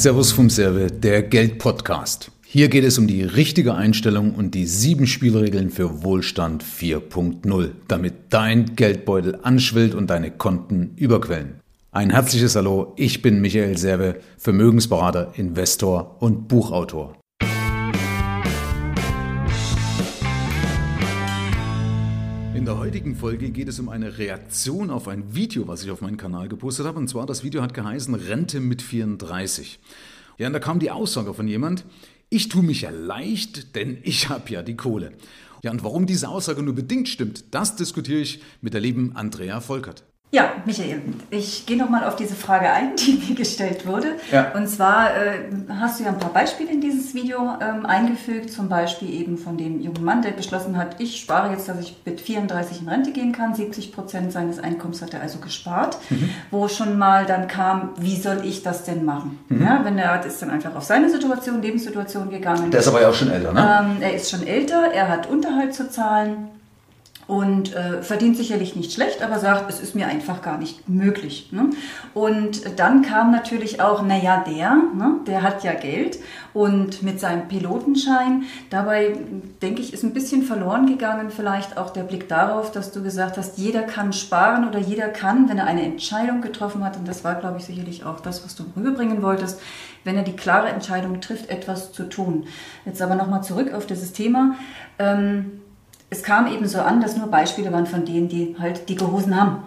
Servus vom Serve, der Geld-Podcast. Hier geht es um die richtige Einstellung und die sieben Spielregeln für Wohlstand 4.0, damit dein Geldbeutel anschwillt und deine Konten überquellen. Ein herzliches Hallo, ich bin Michael Serve, Vermögensberater, Investor und Buchautor. Heutigen Folge geht es um eine Reaktion auf ein Video, was ich auf meinen Kanal gepostet habe. Und zwar, das Video hat geheißen Rente mit 34. Ja, und da kam die Aussage von jemand, ich tue mich ja leicht, denn ich habe ja die Kohle. Ja, und warum diese Aussage nur bedingt stimmt, das diskutiere ich mit der lieben Andrea Volkert. Ja, Michael, ich gehe nochmal auf diese Frage ein, die mir gestellt wurde. Ja. Und zwar äh, hast du ja ein paar Beispiele in dieses Video ähm, eingefügt, zum Beispiel eben von dem jungen Mann, der beschlossen hat, ich spare jetzt, dass ich mit 34 in Rente gehen kann. 70 Prozent seines Einkommens hat er also gespart, Mhm. wo schon mal dann kam, wie soll ich das denn machen? Mhm. Ja, wenn er ist dann einfach auf seine Situation, Lebenssituation gegangen. Der ist aber ja auch schon älter, ne? Ähm, er ist schon älter, er hat Unterhalt zu zahlen und äh, verdient sicherlich nicht schlecht, aber sagt, es ist mir einfach gar nicht möglich. Ne? Und dann kam natürlich auch, naja, der, ne, der hat ja Geld und mit seinem Pilotenschein, dabei denke ich, ist ein bisschen verloren gegangen vielleicht auch der Blick darauf, dass du gesagt hast, jeder kann sparen oder jeder kann, wenn er eine Entscheidung getroffen hat, und das war, glaube ich, sicherlich auch das, was du rüberbringen wolltest, wenn er die klare Entscheidung trifft, etwas zu tun. Jetzt aber nochmal zurück auf dieses Thema. Ähm, es kam eben so an, dass nur Beispiele waren von denen, die halt dicke Hosen haben.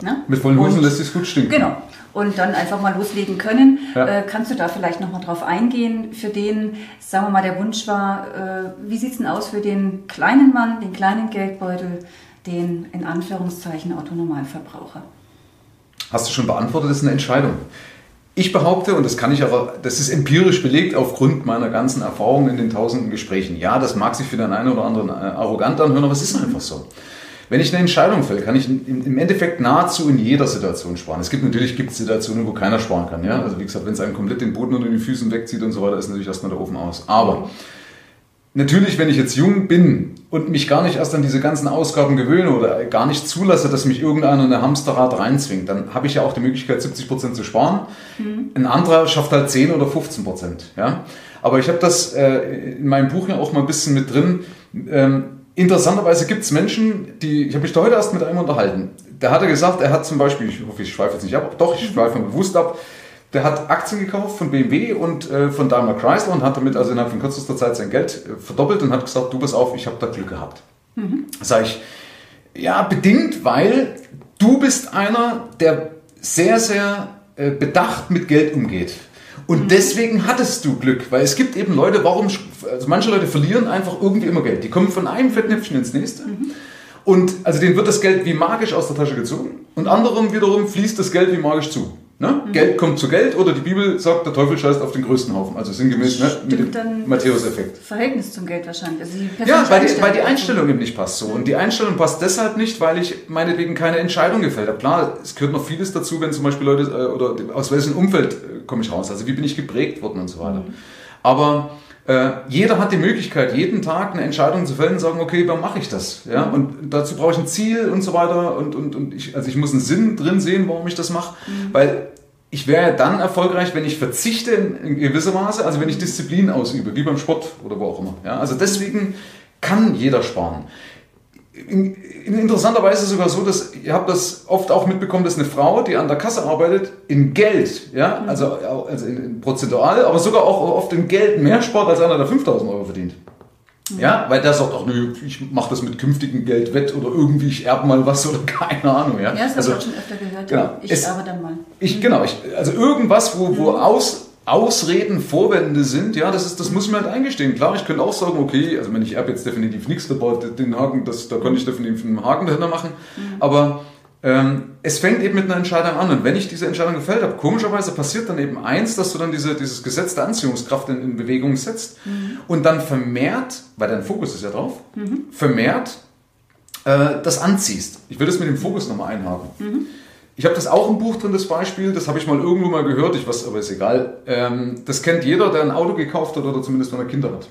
Ne? Mit vollen Hosen Und- lässt sich gut stinken. Genau. Und dann einfach mal loslegen können. Ja. Äh, kannst du da vielleicht nochmal drauf eingehen, für den, sagen wir mal, der Wunsch war, äh, wie sieht's denn aus für den kleinen Mann, den kleinen Geldbeutel, den in Anführungszeichen Autonormalverbraucher? Hast du schon beantwortet, das ist eine Entscheidung. Ich behaupte, und das kann ich aber, das ist empirisch belegt aufgrund meiner ganzen Erfahrungen in den tausenden Gesprächen. Ja, das mag sich für den einen oder anderen äh, arrogant anhören, aber es ist einfach so. Wenn ich eine Entscheidung fälle, kann ich im Endeffekt nahezu in jeder Situation sparen. Es gibt natürlich gibt Situationen, wo keiner sparen kann. Ja? Also wie gesagt, wenn es einem komplett den Boden unter den Füßen wegzieht und so weiter, ist natürlich erstmal der Ofen aus. Aber Natürlich, wenn ich jetzt jung bin und mich gar nicht erst an diese ganzen Ausgaben gewöhne oder gar nicht zulasse, dass mich irgendeiner in ein Hamsterrad reinzwingt, dann habe ich ja auch die Möglichkeit, 70% zu sparen. Ein anderer schafft halt 10 oder 15%. Ja? Aber ich habe das äh, in meinem Buch ja auch mal ein bisschen mit drin. Ähm, interessanterweise gibt es Menschen, die, ich habe mich da heute erst mit einem unterhalten, der hatte gesagt, er hat zum Beispiel, ich hoffe, ich schweife jetzt nicht ab, doch, ich schweife mal bewusst ab, der hat Aktien gekauft von BMW und äh, von Daimler Chrysler und hat damit also innerhalb von kürzester Zeit sein Geld äh, verdoppelt und hat gesagt, du pass auf, ich habe da Glück gehabt. Sag ich, ja, bedingt, weil du bist einer, der sehr, sehr äh, bedacht mit Geld umgeht. Und deswegen hattest du Glück, weil es gibt eben Leute, warum, also manche Leute verlieren einfach irgendwie immer Geld. Die kommen von einem Fettnäpfchen ins nächste. Und also denen wird das Geld wie magisch aus der Tasche gezogen und anderem wiederum fließt das Geld wie magisch zu. Ne? Geld kommt zu Geld oder die Bibel sagt, der Teufel scheißt auf den größten Haufen. Also sinngemäß ne? mit dem Matthäus-Effekt. Verhältnis zum Geld wahrscheinlich. Also Ja, weil die, weil die. Einstellung eben nicht passt so. Und die Einstellung passt deshalb nicht, weil ich meinetwegen keine Entscheidung gefällt habe. Klar, es gehört noch vieles dazu, wenn zum Beispiel Leute, äh, oder aus welchem Umfeld äh, komme ich raus, also wie bin ich geprägt worden und so weiter. Aber äh, jeder hat die Möglichkeit, jeden Tag eine Entscheidung zu fällen und sagen, okay, warum mache ich das? Ja, und dazu brauche ich ein Ziel und so weiter. Und, und, und ich, also ich muss einen Sinn drin sehen, warum ich das mache. Weil ich wäre ja dann erfolgreich, wenn ich verzichte in, in gewisser Maße, also wenn ich Disziplin ausübe, wie beim Sport oder wo auch immer. Ja, also deswegen kann jeder sparen. In, in interessanterweise sogar so, dass ihr habt das oft auch mitbekommen, dass eine Frau, die an der Kasse arbeitet, in Geld, ja, also, also in, in prozentual, aber sogar auch oft in Geld mehr spart als einer, der 5000 Euro verdient. Ja, weil der sagt auch, nö, ich mache das mit künftigem Geld wett oder irgendwie ich erbe mal was oder keine Ahnung. Ja, Ja, das also, habe ich schon öfter gehört. genau. Ich Es- erbe dann mal. ich, genau, ich, also irgendwas, wo, wo Aus, Ausreden, Vorwände sind, ja, das, ist, das muss ich mir halt eingestehen. Klar, ich könnte auch sagen, okay, also wenn ich erbe jetzt definitiv nichts, aber den Haken, das, da könnte ich definitiv einen Haken dahinter machen. Aber ähm, es fängt eben mit einer Entscheidung an. Und wenn ich diese Entscheidung gefällt habe, komischerweise passiert dann eben eins, dass du dann diese, dieses Gesetz der Anziehungskraft in, in Bewegung setzt und dann vermehrt, weil dein Fokus ist ja drauf, vermehrt äh, das anziehst. Ich will das mit dem Fokus nochmal einhaken. Ich habe das auch im Buch drin, das Beispiel, das habe ich mal irgendwo mal gehört, ich weiß, aber ist egal. Ähm, das kennt jeder, der ein Auto gekauft hat oder zumindest wenn er Kinder hat.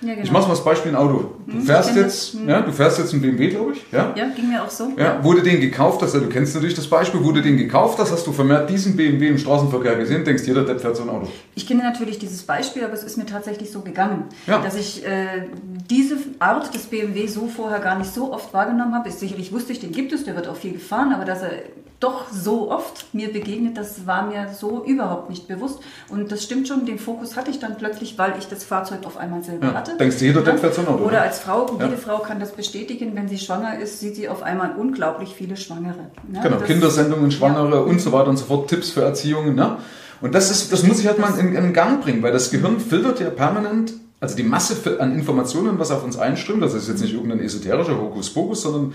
Ja, genau. Ich mache mal das Beispiel ein Auto. Du hm, fährst jetzt, hm. ja, du fährst jetzt einen BMW, glaube ich. Ja? ja, ging mir auch so. Ja, du den gekauft hast, ja, du kennst natürlich das Beispiel, du den gekauft hast, hast du vermehrt diesen BMW im Straßenverkehr gesehen, denkst jeder, der fährt so ein Auto. Ich kenne natürlich dieses Beispiel, aber es ist mir tatsächlich so gegangen, ja. dass ich äh, diese Art des BMW so vorher gar nicht so oft wahrgenommen habe. Sicherlich wusste ich, den gibt es, der wird auch viel gefahren, aber dass er doch so oft mir begegnet, das war mir so überhaupt nicht bewusst. Und das stimmt schon, den Fokus hatte ich dann plötzlich, weil ich das Fahrzeug auf einmal selber ja. hatte. Denkst du, jeder denkt so Auto? Oder als Frau, ja. jede Frau kann das bestätigen, wenn sie schwanger ist, sieht sie auf einmal unglaublich viele Schwangere. Ne? Genau, das, Kindersendungen, Schwangere ja. und so weiter und so fort, Tipps für Erziehung. Ne? Und das, ist, das muss ich halt mal in, in Gang bringen, weil das Gehirn filtert ja permanent also die Masse an Informationen, was auf uns einströmt, das ist jetzt nicht irgendein esoterischer Hokuspokus, sondern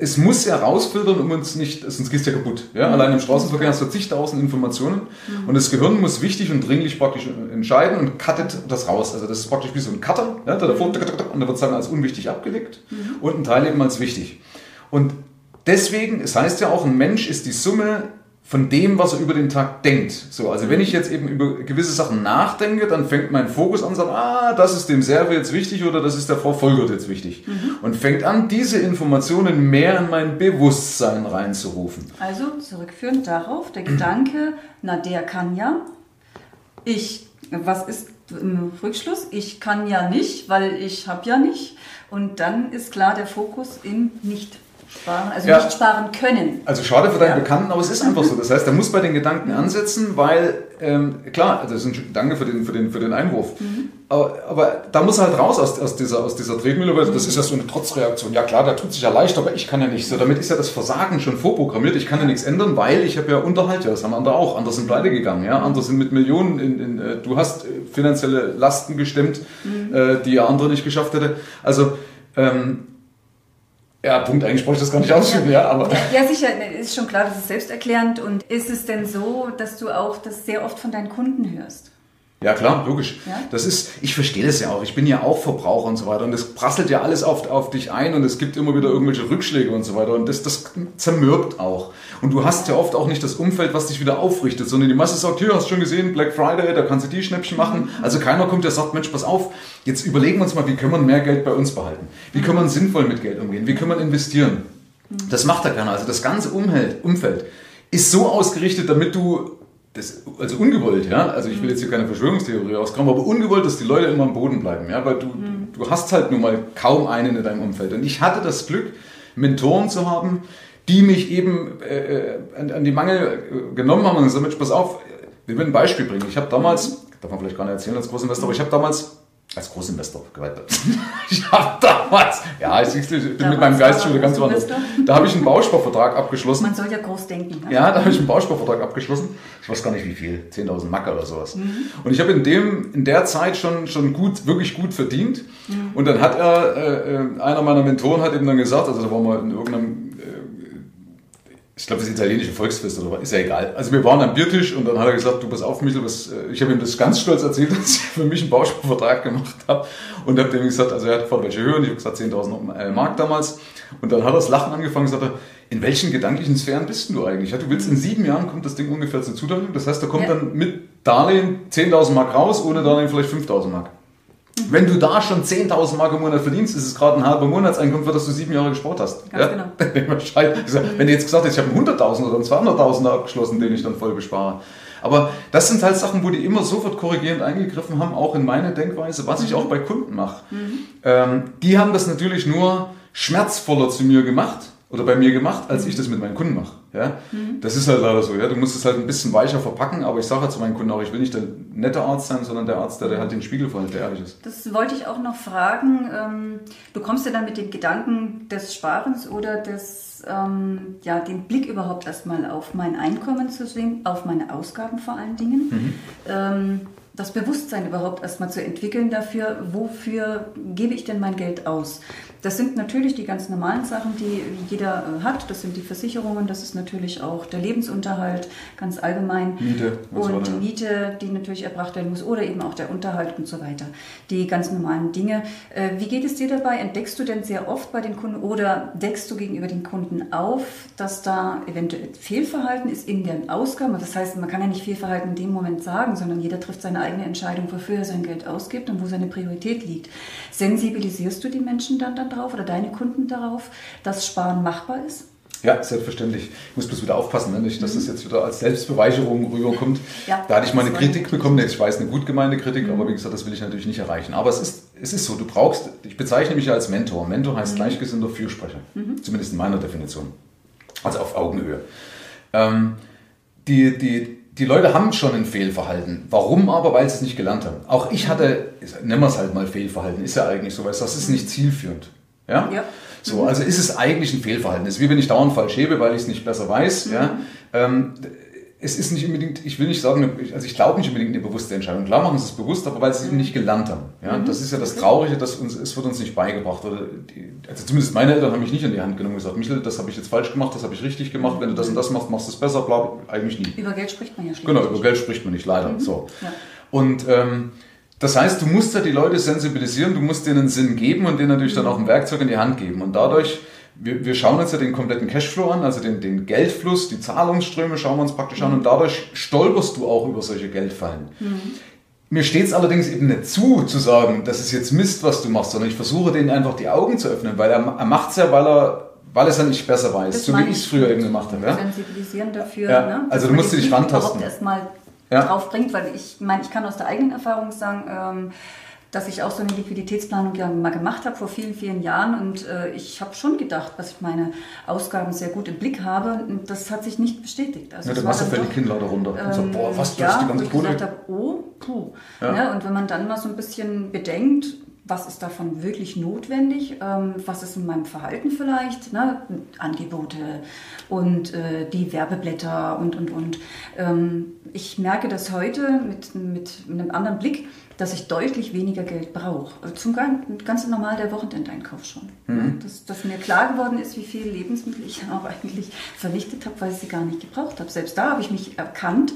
es muss ja rausfiltern, um uns nicht, sonst gehst du ja kaputt. Ja? Mhm. Allein im Straßenverkehr hast du zigtausend Informationen mhm. und das Gehirn muss wichtig und dringlich praktisch entscheiden und cuttet das raus. Also das ist praktisch wie so ein Cutter, ja? der davor, und der wird sagen als unwichtig abgelegt mhm. und ein Teil eben als wichtig. Und deswegen, es heißt ja auch, ein Mensch ist die Summe von dem, was er über den Tag denkt. So, also wenn ich jetzt eben über gewisse Sachen nachdenke, dann fängt mein Fokus an zu sagen, ah, das ist dem Server jetzt wichtig oder das ist der Frau Volgert jetzt wichtig. Mhm. Und fängt an, diese Informationen mehr in mein Bewusstsein reinzurufen. Also zurückführend darauf, der Gedanke, na der kann ja, ich, was ist im Rückschluss? Ich kann ja nicht, weil ich habe ja nicht. Und dann ist klar der Fokus in nicht sparen, also ja. nicht sparen können. Also schade für deinen ja. Bekannten, aber es ist einfach so. Das heißt, er muss bei den Gedanken ansetzen, weil, ähm, klar, also danke für den, für den, für den Einwurf. Mhm. Aber, aber, da muss er halt raus aus, aus dieser, aus dieser Tretmühle, weil mhm. das ist ja so eine Trotzreaktion. Ja klar, der tut sich ja leicht, aber ich kann ja nicht. So, damit ist ja das Versagen schon vorprogrammiert. Ich kann ja nichts ändern, weil ich habe ja Unterhalt. Ja, das haben andere auch. Andere sind pleite gegangen. Ja, andere sind mit Millionen in, in äh, du hast äh, finanzielle Lasten gestemmt, mhm. äh, die ja andere nicht geschafft hätte. Also ähm, ja, Punkt, eigentlich brauche ich das gar nicht ausführen, ja, aber. Ja, sicher, ist schon klar, das ist selbsterklärend. Und ist es denn so, dass du auch das sehr oft von deinen Kunden hörst? Ja, klar, logisch. Ja? Das ist, ich verstehe das ja auch. Ich bin ja auch Verbraucher und so weiter. Und das prasselt ja alles auf, auf dich ein und es gibt immer wieder irgendwelche Rückschläge und so weiter. Und das, das zermürbt auch. Und du hast ja oft auch nicht das Umfeld, was dich wieder aufrichtet, sondern die Masse sagt, hier, hast du schon gesehen, Black Friday, da kannst du die Schnäppchen machen. Mhm. Also keiner kommt, der sagt, Mensch, pass auf, jetzt überlegen wir uns mal, wie können wir mehr Geld bei uns behalten? Wie können wir sinnvoll mit Geld umgehen? Wie können wir investieren? Mhm. Das macht ja keiner. Also das ganze Umfeld, ist so ausgerichtet, damit du das, also ungewollt, ja, also ich will jetzt hier keine Verschwörungstheorie rauskommen, aber ungewollt, dass die Leute immer am Boden bleiben, ja, weil du, mhm. du hast halt nun mal kaum einen in deinem Umfeld. Und ich hatte das Glück, Mentoren zu haben, die mich eben äh, an, an, die Mangel äh, genommen haben und gesagt, Mensch, pass auf, wir will ein Beispiel bringen. Ich habe damals, darf man vielleicht gar nicht erzählen als Großinvestor, aber ich habe damals als Großinvestor geweitert. ich habe damals, ja, ich, ich bin damals mit meinem Geist schon ganz woanders. Da habe ich einen Bausparvertrag abgeschlossen. Man soll ja groß denken. Ne? Ja, da habe ich einen Bausparvertrag abgeschlossen. Ich weiß gar nicht wie viel, 10.000 Mark oder sowas. Mhm. Und ich habe in dem in der Zeit schon schon gut, wirklich gut verdient. Mhm. Und dann hat er, äh, äh einer meiner Mentoren hat eben dann gesagt, also da waren wir in irgendeinem ich glaube, das italienische Volksfest oder was, ist ja egal. Also wir waren am Biertisch und dann hat er gesagt, du pass auf, Michel, was, äh, ich habe ihm das ganz stolz erzählt, dass ich für mich einen Bausparvertrag gemacht habe und habe dem gesagt, also er hat gefragt, welche Höhe und ich habe gesagt 10.000 äh, Mark damals und dann hat er das Lachen angefangen und sagte, in welchen gedanklichen Sphären bist du eigentlich? Ja, du willst in sieben Jahren kommt das Ding ungefähr zur Zuteilung, das heißt, da kommt ja. dann mit Darlehen 10.000 Mark raus, ohne Darlehen vielleicht 5.000 Mark. Wenn du da schon 10.000 Mark im Monat verdienst, ist es gerade ein halber Monatseinkommen, für das du sieben Jahre gespart hast. Ganz ja? genau. Wenn du jetzt gesagt hättest, ich habe einen 100.000 oder einen 200.000 abgeschlossen, den ich dann voll bespare. Aber das sind halt Sachen, wo die immer sofort korrigierend eingegriffen haben, auch in meine Denkweise, was ich mhm. auch bei Kunden mache. Mhm. Ähm, die haben das natürlich nur schmerzvoller zu mir gemacht oder bei mir gemacht, als ich das mit meinen Kunden mache. Ja? Mhm. Das ist halt leider so. Ja? Du musst es halt ein bisschen weicher verpacken, aber ich sage halt zu meinen Kunden auch, ich will nicht der nette Arzt sein, sondern der Arzt, der, der halt den Spiegel verhält, der ehrlich ist. Das wollte ich auch noch fragen. Ähm, du kommst ja dann mit dem Gedanken des Sparens oder des, ähm, ja, den Blick überhaupt erstmal auf mein Einkommen zu sehen, auf meine Ausgaben vor allen Dingen. Mhm. Ähm, das Bewusstsein überhaupt erstmal zu entwickeln dafür, wofür gebe ich denn mein Geld aus. Das sind natürlich die ganz normalen Sachen, die jeder äh, hat. Das sind die Versicherungen, das ist natürlich auch der Lebensunterhalt ganz allgemein. Miete. Und die Miete, die natürlich erbracht werden muss oder eben auch der Unterhalt und so weiter. Die ganz normalen Dinge. Äh, wie geht es dir dabei? Entdeckst du denn sehr oft bei den Kunden oder deckst du gegenüber den Kunden auf, dass da eventuell Fehlverhalten ist in den Ausgaben? Das heißt, man kann ja nicht Fehlverhalten in dem Moment sagen, sondern jeder trifft seine eigene Entscheidung, wofür er sein Geld ausgibt und wo seine Priorität liegt. Sensibilisierst du die Menschen dann, dann drauf oder deine Kunden darauf, dass Sparen machbar ist? Ja, selbstverständlich. Ich muss bloß wieder aufpassen, ne? nicht, dass das jetzt wieder als Selbstbeweicherung rüberkommt. Ja, da hatte ich mal eine Kritik bekommen, ich weiß, eine gut gemeinte Kritik, aber wie gesagt, das will ich natürlich nicht erreichen. Aber es ist, es ist so, du brauchst, ich bezeichne mich ja als Mentor. Mentor heißt gleichgesinnter Fürsprecher, zumindest in meiner Definition. Also auf Augenhöhe. Ähm, die, die, die Leute haben schon ein Fehlverhalten. Warum aber? Weil sie es nicht gelernt haben. Auch ich hatte, nennen wir es halt mal Fehlverhalten, ist ja eigentlich so, weil das ist nicht zielführend. Ja? Ja. So, also ist es eigentlich ein Fehlverhalten. Es ist wie wenn ich dauernd falsch hebe, weil ich es nicht besser weiß. Ja? Ähm, es ist nicht unbedingt, ich will nicht sagen, also ich glaube nicht unbedingt eine bewusste Entscheidung. Klar machen sie es bewusst, aber weil sie es eben nicht gelernt haben. Ja? Das ist ja das Traurige, dass uns, es wird uns nicht beigebracht. Oder die, also zumindest meine Eltern haben mich nicht in die Hand genommen und gesagt, Michel, das habe ich jetzt falsch gemacht, das habe ich richtig gemacht, wenn du das und das machst, machst du es besser, bla, eigentlich nie. Über Geld spricht man ja schließlich. Genau, über Geld spricht man nicht, leider. So. Ja. Und ähm, das heißt, du musst ja die Leute sensibilisieren, du musst denen einen Sinn geben und denen natürlich dann auch ein Werkzeug in die Hand geben. Und dadurch, wir, wir schauen uns ja den kompletten Cashflow an, also den, den Geldfluss, die Zahlungsströme schauen wir uns praktisch an und dadurch stolperst du auch über solche Geldfallen. Mir steht es allerdings eben nicht zu, zu sagen, das ist jetzt Mist, was du machst, sondern ich versuche denen einfach die Augen zu öffnen, weil er, er macht es ja, weil er, weil er es ja nicht besser weiß, Das so wie ich es früher eben gemacht habe. Ja? Sensibilisieren dafür. Ja, Ne? also du musst dich rantasten. überhaupt erstmal Ja. drauf bringt, weil ich meine, ich kann aus der eigenen Erfahrung sagen, ähm, dass ich auch so eine Liquiditätsplanung ja mal gemacht habe vor vielen, vielen Jahren und äh, ich habe schon gedacht, dass ich meine Ausgaben sehr gut im Blick habe und das hat sich nicht bestätigt. Also Ja, fällt die doch, Kinnlade runter und so, ähm, boah, was, du ja, hast die ganze ich Kohle. gesagt habe, oh, puh. Ja. Ne? Und wenn man dann mal so ein bisschen bedenkt, was ist davon wirklich notwendig, ähm, was ist in meinem Verhalten vielleicht, ne? Angebote und äh, die Werbeblätter und, und, und. Ähm, ich merke das heute mit, mit einem anderen Blick, dass ich deutlich weniger Geld brauche. Also Zum gan- ganz normal der Wochenendeinkauf schon. Ne? Dass, dass mir klar geworden ist, wie viele Lebensmittel ich auch eigentlich vernichtet habe, weil ich sie gar nicht gebraucht habe. Selbst da habe ich mich erkannt,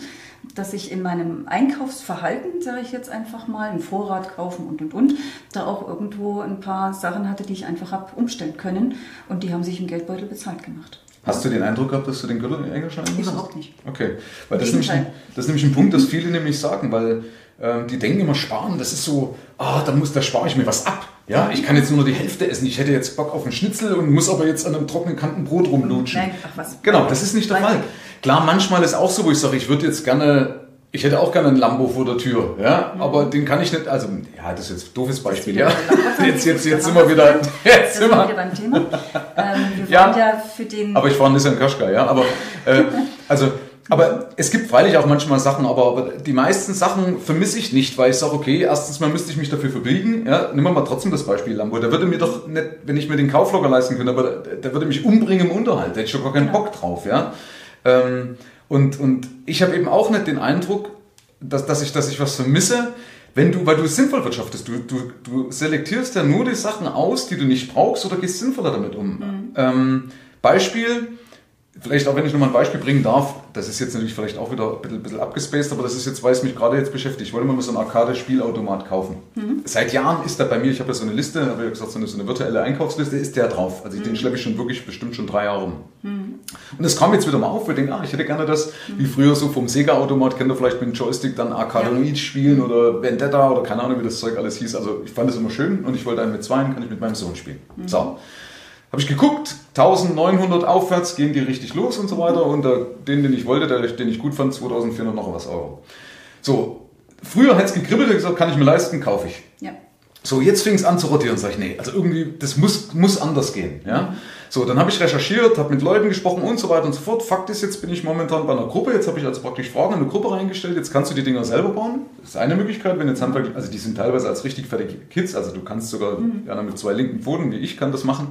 dass ich in meinem Einkaufsverhalten, sage ich jetzt einfach mal, im Vorrat kaufen und und und, da auch irgendwo ein paar Sachen hatte, die ich einfach habe umstellen können und die haben sich im Geldbeutel bezahlt gemacht. Hast du den Eindruck gehabt, dass du den Gürtel eingeschaltet hast? Überhaupt nicht. Okay, weil das ist, nämlich das ist nämlich ein Punkt, das viele nämlich sagen, weil ähm, die denken immer, sparen, das ist so, ah, da, muss, da spare ich mir was ab. Ja, ich kann jetzt nur noch die Hälfte essen. Ich hätte jetzt Bock auf einen Schnitzel und muss aber jetzt an einem trockenen Kanten Brot rumlutschen. Nein, ach was. Genau, das ist nicht der. Fall. Klar, manchmal ist auch so, wo ich sage, ich würde jetzt gerne, ich hätte auch gerne einen Lambo vor der Tür, ja, Mhm. aber den kann ich nicht, also, ja, das ist jetzt ein doofes Beispiel, ja. Jetzt, jetzt, jetzt sind wir wieder, jetzt Das sind wir wieder beim Thema. Ähm, wir Ja. ja für den aber ich fahre ein Nissan Qashqai, ja, aber, äh, also, aber es gibt freilich auch manchmal Sachen, aber, aber die meisten Sachen vermisse ich nicht, weil ich sage, okay, erstens mal müsste ich mich dafür verbiegen, ja, nehmen wir mal trotzdem das Beispiel Lambo, der würde mir doch nicht, wenn ich mir den Kauf locker leisten könnte, aber der, der würde mich umbringen im Unterhalt, da hätte ich schon gar keinen Bock drauf, ja. Ähm, und, und ich habe eben auch nicht den Eindruck, dass, dass, ich, dass ich was vermisse, wenn du, weil du sinnvoll wirtschaftest. Du, du, du selektierst ja nur die Sachen aus, die du nicht brauchst oder gehst sinnvoller damit um. Ähm, Beispiel, vielleicht auch wenn ich nochmal ein Beispiel bringen darf, das ist jetzt natürlich vielleicht auch wieder ein bisschen, bisschen abgespaced, aber das ist jetzt, weil es mich gerade jetzt beschäftigt. Ich wollte mal so einen Arcade-Spielautomat kaufen. Seit Jahren ist da bei mir, ich habe ja so eine Liste, habe ja gesagt, so eine, so eine virtuelle Einkaufsliste, ist der drauf. Also den schleppe ich schon wirklich bestimmt schon drei Jahre rum. Und es kam jetzt wieder mal auf, wir denken, ah, ich hätte gerne das, wie früher so vom Sega-Automat, kennt ihr vielleicht mit dem Joystick dann Arcadoid spielen oder Vendetta oder keine Ahnung, wie das Zeug alles hieß. Also ich fand das immer schön und ich wollte einen mit zwei, kann ich mit meinem Sohn spielen. So. Habe ich geguckt, 1900 aufwärts gehen die richtig los und so weiter. Und der, den, den ich wollte, der, den ich gut fand, 2400 noch was Euro. So, früher hat es gekribbelt und gesagt, kann ich mir leisten, kaufe ich. ja. So, jetzt fing es an zu rotieren. Sag ich, nee, also irgendwie, das muss, muss anders gehen. Ja? So, dann habe ich recherchiert, habe mit Leuten gesprochen und so weiter und so fort. Fakt ist, jetzt bin ich momentan bei einer Gruppe. Jetzt habe ich also praktisch Fragen in eine Gruppe reingestellt. Jetzt kannst du die Dinger selber bauen. Das ist eine Möglichkeit, wenn jetzt handwerklich, also die sind teilweise als richtig fertige Kids. Also du kannst sogar ja, mit zwei linken Pfoten, wie ich kann das machen.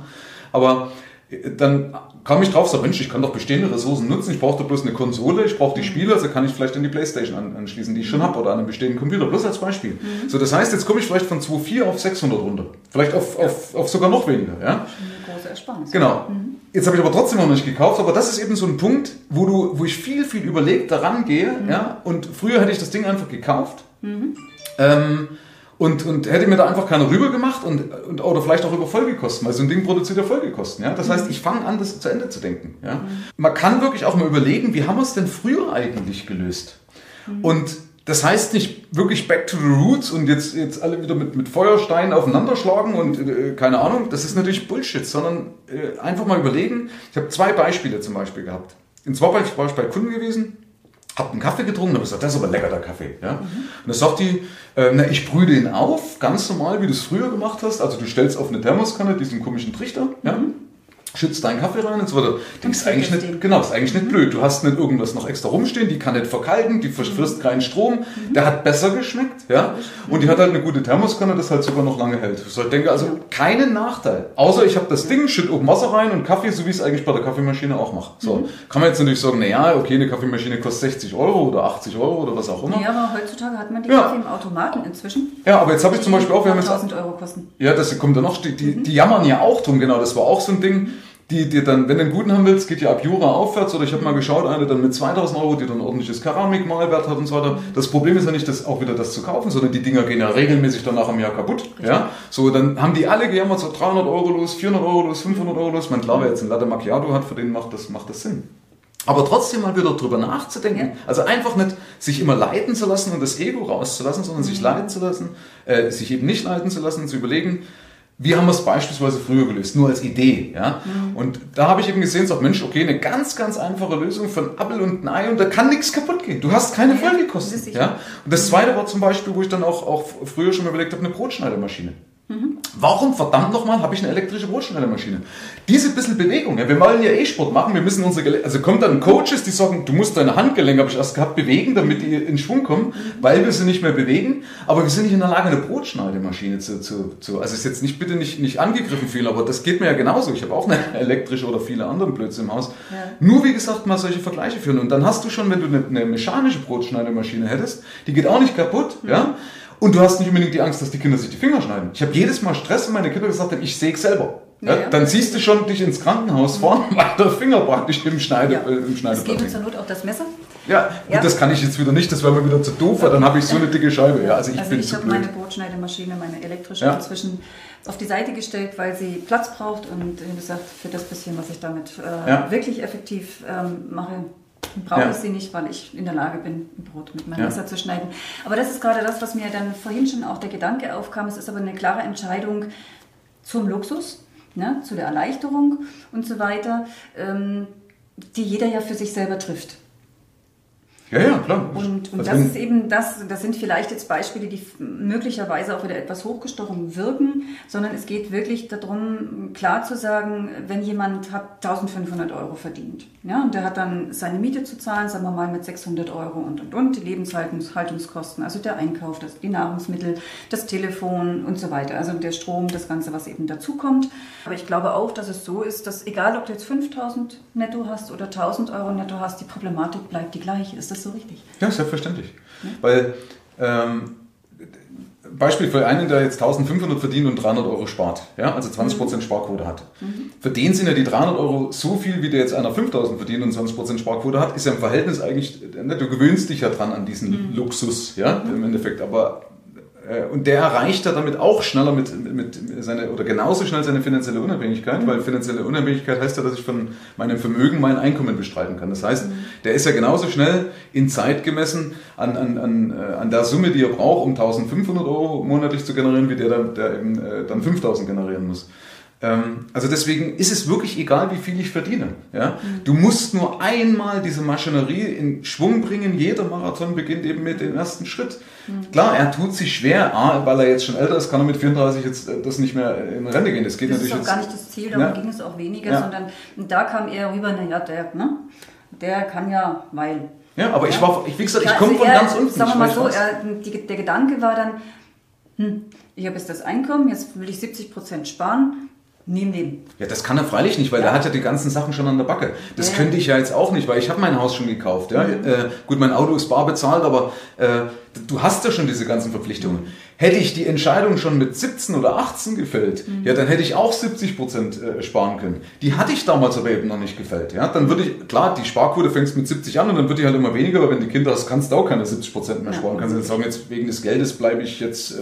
Aber äh, dann kam ich drauf, so Mensch, ich kann doch bestehende Ressourcen nutzen. Ich brauche da bloß eine Konsole, ich brauche die Spiele, also kann ich vielleicht an die Playstation an, anschließen, die ich schon habe, oder an einen bestehenden Computer. Bloß als Beispiel. So, das heißt, jetzt komme ich vielleicht von 2,4 auf 600 runter. Vielleicht auf, auf, auf sogar noch weniger. Ja? Eine große Ersparnis. Genau. Jetzt habe ich aber trotzdem noch nicht gekauft, aber das ist eben so ein Punkt, wo, du, wo ich viel, viel überlegt daran gehe. Ja? Und früher hätte ich das Ding einfach gekauft. Ähm, und, und hätte mir da einfach keine rüber gemacht und, und, oder vielleicht auch über Folgekosten, weil so ein Ding produziert ja Folgekosten. Ja? Das heißt, ich fange an, das zu Ende zu denken. Ja? Man kann wirklich auch mal überlegen, wie haben wir es denn früher eigentlich gelöst? Und das heißt nicht wirklich back to the roots und jetzt, jetzt alle wieder mit, mit Feuersteinen aufeinanderschlagen und äh, keine Ahnung, das ist natürlich Bullshit, sondern äh, einfach mal überlegen. Ich habe zwei Beispiele zum Beispiel gehabt. In zwei war ich bei Kunden gewesen, habe einen Kaffee getrunken, habe gesagt, das ist aber lecker, der Kaffee. Ja? Mhm. Und dann sagt die, äh, na, ich brühe den auf, ganz normal, wie du es früher gemacht hast. Also du stellst auf eine Thermoskanne diesen komischen Trichter, mhm. Ja? schützt deinen Kaffee rein und so weiter. Das ist eigentlich nicht, genau, ist eigentlich nicht mhm. blöd. Du hast nicht irgendwas noch extra rumstehen, die kann nicht verkalken, die frisst mhm. keinen Strom, mhm. der hat besser geschmeckt, ja. Und die hat halt eine gute Thermoskanne, das halt sogar noch lange hält. So, ich denke also keinen Nachteil. Außer ich habe das Ding, schütt oben Wasser rein und Kaffee, so wie ich es eigentlich bei der Kaffeemaschine auch mache. So. Mhm. Kann man jetzt natürlich sagen, na ja, okay, eine Kaffeemaschine kostet 60 Euro oder 80 Euro oder was auch immer. Ja, aber heutzutage hat man die ja. Kaffee im Automaten inzwischen. Ja, aber jetzt habe ich zum Beispiel auch, wir haben jetzt, 1000 Euro kosten. Ja, das kommt dann noch, die, die, die jammern ja auch drum, genau, das war auch so ein Ding die dir dann, wenn du einen guten haben willst, geht ja ab Jura aufwärts oder ich habe mal geschaut, eine dann mit 2000 Euro, die dann ordentliches Keramikmalwert hat und so weiter. Das Problem ist ja nicht, das auch wieder das zu kaufen, sondern die Dinger gehen ja regelmäßig dann nach einem Jahr kaputt. Ja? So, dann haben die alle gejammert, so 300 Euro los, 400 Euro los, 500 Euro los. Man klar, wer jetzt ein Latte Macchiato hat, für den macht das, macht das Sinn. Aber trotzdem mal wieder drüber nachzudenken. Ja. Also einfach nicht sich immer leiten zu lassen und das Ego rauszulassen, sondern mhm. sich leiten zu lassen, äh, sich eben nicht leiten zu lassen, zu überlegen, wie haben wir es beispielsweise früher gelöst? Nur als Idee. Ja? Mhm. Und da habe ich eben gesehen, sagt Mensch, okay, eine ganz, ganz einfache Lösung von Appel und ein Ei und da kann nichts kaputt gehen. Du hast keine Folgekosten. Ja? Und das zweite war zum Beispiel, wo ich dann auch, auch früher schon mal überlegt habe, eine Brotschneidermaschine. Mhm. Warum verdammt nochmal habe ich eine elektrische Brotschneidermaschine? Diese bisschen Bewegung, ja, wir wollen ja eh Sport machen, wir müssen unsere, Gele also kommt dann Coaches, die sagen, du musst deine Handgelenke, habe ich erst gehabt, bewegen, damit die in Schwung kommen, weil wir sie nicht mehr bewegen, aber wir sind nicht in der Lage, eine Brotschneidemaschine zu, zu, zu also ist jetzt nicht, bitte nicht, nicht angegriffen viel, aber das geht mir ja genauso. Ich habe auch eine elektrische oder viele andere Blödsinn im Haus. Ja. Nur wie gesagt, mal solche Vergleiche führen und dann hast du schon, wenn du eine, eine mechanische Brotschneidemaschine hättest, die geht auch nicht kaputt, mhm. ja, und du hast nicht unbedingt die Angst, dass die Kinder sich die Finger schneiden. Ich habe jedes Mal Stress, wenn meine Kinder gesagt haben, ich säge selber. Ja, ja. Dann siehst du schon dich ins Krankenhaus fahren, weil der Finger praktisch im Schneide, ja. äh, im Schneideblatt Es geht uns zur Not auch das Messer. Ja, ja. Gut, das kann ich jetzt wieder nicht, das wäre mir wieder zu doof, weil dann habe ich so eine dicke Scheibe. Ja, also ich also ich habe meine Brotschneidemaschine, meine elektrische inzwischen auf die Seite gestellt, weil sie Platz braucht und wie gesagt, für das bisschen, was ich damit äh, wirklich effektiv ähm, mache, brauche ja. ich sie nicht, weil ich in der Lage bin, ein Brot mit meinem ja. Messer zu schneiden. Aber das ist gerade das, was mir dann vorhin schon auch der Gedanke aufkam. Es ist aber eine klare Entscheidung zum Luxus, ne, zu der Erleichterung und so weiter, ähm, die jeder ja für sich selber trifft. Ja, ja, klar. Und, und also das ist eben das, das sind vielleicht jetzt Beispiele, die möglicherweise auch wieder etwas hochgestochen wirken, sondern es geht wirklich darum, klar zu sagen, wenn jemand hat 1500 Euro verdient, ja, und der hat dann seine Miete zu zahlen, sagen wir mal mit 600 Euro und, und, und, die Lebenshaltungskosten, also der Einkauf, das, die Nahrungsmittel, das Telefon und so weiter, also der Strom, das Ganze, was eben dazukommt. Aber ich glaube auch, dass es so ist, dass egal, ob du jetzt 5000 netto hast oder 1000 Euro netto hast, die Problematik bleibt die gleiche. Ist das so richtig? Ja, selbstverständlich. Ja? Weil, ähm, Beispiel für einen, der jetzt 1500 verdient und 300 Euro spart, ja, also 20% mhm. Sparquote hat. Mhm. Für den sind ja die 300 Euro so viel, wie der jetzt einer 5000 verdient und 20% Sparquote hat, ist ja im Verhältnis eigentlich, ne, du gewöhnst dich ja dran an diesen mhm. Luxus, ja, im Endeffekt, aber und der erreicht er damit auch schneller mit, mit, seine, oder genauso schnell seine finanzielle Unabhängigkeit, mhm. weil finanzielle Unabhängigkeit heißt ja, dass ich von meinem Vermögen mein Einkommen bestreiten kann. Das heißt, mhm. der ist ja genauso schnell in Zeit gemessen an, an, an, äh, an der Summe, die er braucht, um 1500 Euro monatlich zu generieren, wie der, der eben äh, dann 5000 generieren muss. Ähm, also deswegen ist es wirklich egal, wie viel ich verdiene. Ja? Du musst nur einmal diese Maschinerie in Schwung bringen. Jeder Marathon beginnt eben mit dem ersten Schritt. Klar, er tut sich schwer, A, weil er jetzt schon älter ist, kann er mit 34 jetzt äh, das nicht mehr in Rente gehen. Das geht das natürlich ist auch gar nicht das Ziel, darum ja. ging es auch weniger, ja. sondern da kam eher rüber, naja, der, ne? der kann ja, weil. Ja, aber ja. ich war, ich, wie gesagt, ich komme also von er, ganz unten. Sagen wir mal so, er, die, der Gedanke war dann, hm, ich habe jetzt das Einkommen, jetzt will ich 70 Prozent sparen, Nehmen den. Ja, das kann er freilich nicht, weil ja. er hat ja die ganzen Sachen schon an der Backe. Das ja. könnte ich ja jetzt auch nicht, weil ich habe mein Haus schon gekauft. Ja? Mhm. Äh, gut, mein Auto ist bar bezahlt, aber äh, du hast ja schon diese ganzen Verpflichtungen. Hätte ich die Entscheidung schon mit 17 oder 18 gefällt, mhm. ja, dann hätte ich auch 70 Prozent äh, sparen können. Die hatte ich damals aber eben noch nicht gefällt. Ja, dann würde ich, klar, die Sparquote fängst mit 70 an und dann wird die halt immer weniger, aber wenn du Kinder hast, kannst du auch keine 70 Prozent mehr sparen. Ja. Kannst du jetzt sagen, jetzt wegen des Geldes bleibe ich jetzt, äh,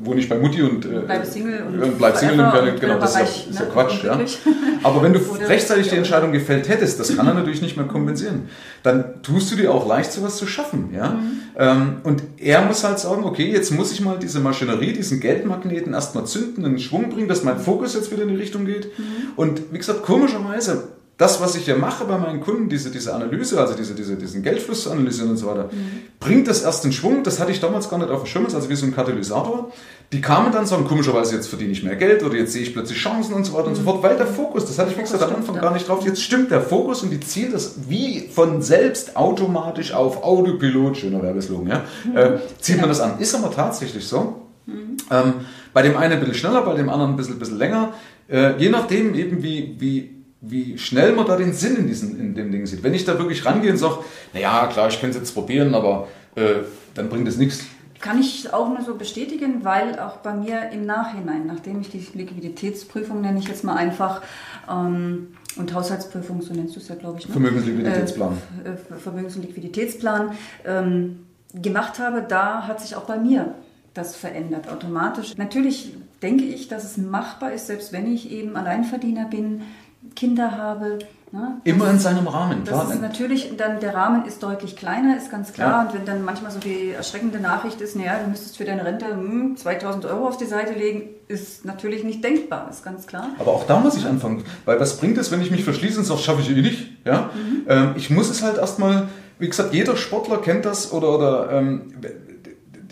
wohne ich bei Mutti und äh, bleibe Single und, und bleib Single und keine, genau, das ist ja, ist ja ne? Quatsch. Ja. Aber wenn du rechtzeitig die Entscheidung gefällt hättest, das kann er natürlich nicht mehr kompensieren. Dann tust du dir auch leicht, sowas zu schaffen. Ja? Mhm. Ähm, und er muss halt sagen, okay, jetzt muss ich mal diese Maschinerie, diesen Geldmagneten erstmal zünden, in Schwung bringen, dass mein Fokus jetzt wieder in die Richtung geht. Mhm. Und wie gesagt, komischerweise, das, was ich ja mache bei meinen Kunden, diese, diese Analyse, also diese, diese, diesen Geldfluss zu analysieren und so weiter, mhm. bringt das erst in Schwung. Das hatte ich damals gar nicht auf dem Schirm, also wie so ein Katalysator. Die kamen dann sagen, komischerweise, jetzt verdiene ich mehr Geld oder jetzt sehe ich plötzlich Chancen und so weiter mhm. und so mhm. fort, weil der Fokus, das hatte ich gesagt am Anfang gar nicht drauf, jetzt stimmt der Fokus und die zielt das wie von selbst automatisch auf Autopilot, schöner Werbeslogan, ja, mhm. äh, zieht man das an. Ist aber tatsächlich so. Mhm. Ähm, bei dem einen ein bisschen schneller, bei dem anderen ein bisschen, bisschen länger. Äh, je nachdem eben wie, wie wie schnell man da den Sinn in, diesen, in dem Ding sieht. Wenn ich da wirklich rangehe und sage, naja, klar, ich könnte es jetzt probieren, aber äh, dann bringt es nichts. Kann ich auch nur so bestätigen, weil auch bei mir im Nachhinein, nachdem ich die Liquiditätsprüfung nenne ich jetzt mal einfach, ähm, und Haushaltsprüfung, so nennst du es ja, glaube ich. Ne? Vermögens- und Liquiditätsplan. Äh, äh, Vermögens- und Liquiditätsplan ähm, gemacht habe, da hat sich auch bei mir das verändert automatisch. Natürlich denke ich, dass es machbar ist, selbst wenn ich eben Alleinverdiener bin, Kinder habe. Ne? Immer in seinem Rahmen, klar. Das ist natürlich, dann der Rahmen ist deutlich kleiner, ist ganz klar. Ja. Und wenn dann manchmal so die erschreckende Nachricht ist, naja, du müsstest für deine Rente hm, 2000 Euro auf die Seite legen, ist natürlich nicht denkbar, ist ganz klar. Aber auch da muss ich anfangen, weil was bringt es, wenn ich mich verschließe und sage, schaffe ich eh nicht? Ja? Mhm. Ähm, ich muss es halt erstmal, wie gesagt, jeder Sportler kennt das oder, oder ähm,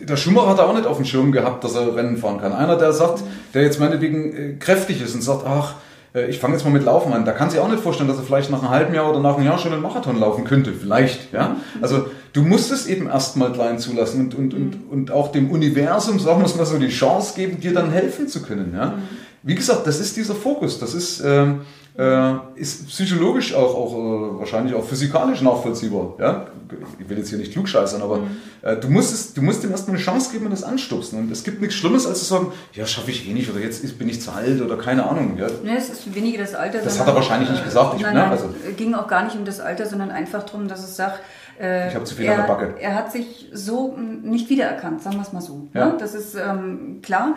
der Schumacher hat auch nicht auf dem Schirm gehabt, dass er Rennen fahren kann. Einer, der sagt, der jetzt meinetwegen äh, kräftig ist und sagt, ach, ich fange jetzt mal mit Laufen an. Da kann sich auch nicht vorstellen, dass er vielleicht nach einem halben Jahr oder nach einem Jahr schon einen Marathon laufen könnte. Vielleicht, ja. Also du musst es eben erstmal klein zulassen und, und, und, und auch dem Universum, sagen wir es mal so, die Chance geben, dir dann helfen zu können, ja. Wie gesagt, das ist dieser Fokus. Das ist, ähm, äh, ist psychologisch auch, auch äh, wahrscheinlich auch physikalisch nachvollziehbar. Ja? Ich will jetzt hier nicht klugscheißern, aber mhm. äh, du, musst es, du musst dem erstmal eine Chance geben und das anstupsen. Und es gibt nichts Schlimmes, als zu sagen, ja, schaffe ich eh nicht oder jetzt bin ich zu alt oder keine Ahnung. Ja? Nee, es ist weniger das Alter. Das hat er wahrscheinlich nicht gesagt. Ich, nein, ne? also, es ging auch gar nicht um das Alter, sondern einfach darum, dass es sagt, äh, ich habe zu viel er, an der Backe. Er hat sich so nicht wiedererkannt, sagen wir es mal so. Ja. Ne? Das ist ähm, klar.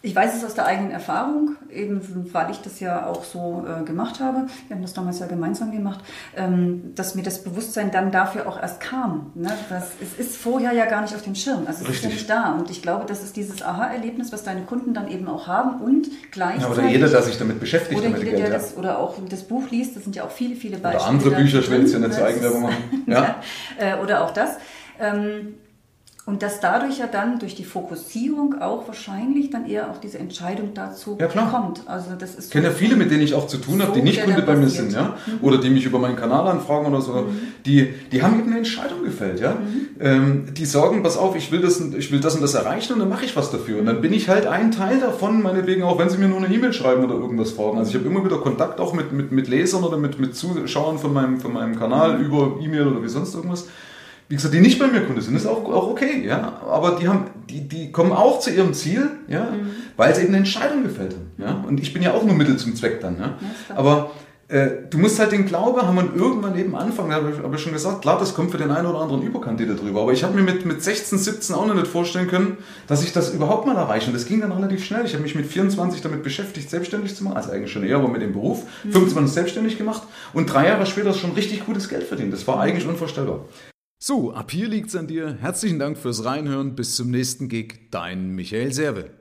Ich weiß es aus der eigenen Erfahrung, eben weil ich das ja auch so äh, gemacht habe. Wir haben das damals ja gemeinsam gemacht, ähm, dass mir das Bewusstsein dann dafür auch erst kam. Ne? Das, es ist vorher ja gar nicht auf dem Schirm, also es Richtig. ist ja nicht da. Und ich glaube, das ist dieses Aha-Erlebnis, was deine Kunden dann eben auch haben und gleichzeitig... Ja, oder jeder, der sich damit beschäftigt. Oder jeder, der das, oder auch das Buch liest, das sind ja auch viele, viele Beispiele. Oder andere Bücher, ich will jetzt ja nicht Eigenwerbung machen. Ja. ja. Äh, oder auch das. Ähm, und dass dadurch ja dann durch die Fokussierung auch wahrscheinlich dann eher auch diese Entscheidung dazu ja, klar. kommt. Also das ist ich kenne ja viele, mit denen ich auch zu tun so habe, die nicht Kunde bei mir sind, ja, mhm. oder die mich über meinen Kanal anfragen oder so. Mhm. Die, die haben eben eine Entscheidung gefällt, ja. Mhm. Ähm, die sagen, pass auf, ich will das, ich will das und das erreichen und dann mache ich was dafür. Und dann bin ich halt ein Teil davon, meinetwegen auch, wenn sie mir nur eine E-Mail schreiben oder irgendwas fragen. Also ich habe immer wieder Kontakt auch mit, mit, mit Lesern oder mit, mit Zuschauern von meinem, von meinem Kanal mhm. über E-Mail oder wie sonst irgendwas wie gesagt, die nicht bei mir Kunde sind, ist auch, auch okay, ja. Aber die haben, die, die kommen auch zu ihrem Ziel, ja, mhm. weil sie eben eine Entscheidung gefällt haben, ja. Und ich bin ja auch nur Mittel zum Zweck dann, ja. Aber äh, du musst halt den Glaube haben und irgendwann eben anfangen, habe ich, hab ich schon gesagt, klar, das kommt für den einen oder anderen Überkandidate drüber. Aber ich habe mir mit, mit 16, 17 auch noch nicht vorstellen können, dass ich das überhaupt mal erreiche. Und das ging dann relativ schnell. Ich habe mich mit 24 damit beschäftigt, selbstständig zu machen, also eigentlich schon eher, aber mit dem Beruf. Mhm. 25 selbstständig gemacht und drei Jahre später schon richtig gutes Geld verdient. Das war eigentlich unvorstellbar. So, ab hier liegt's an dir. Herzlichen Dank fürs Reinhören. Bis zum nächsten Gig. Dein Michael Serve.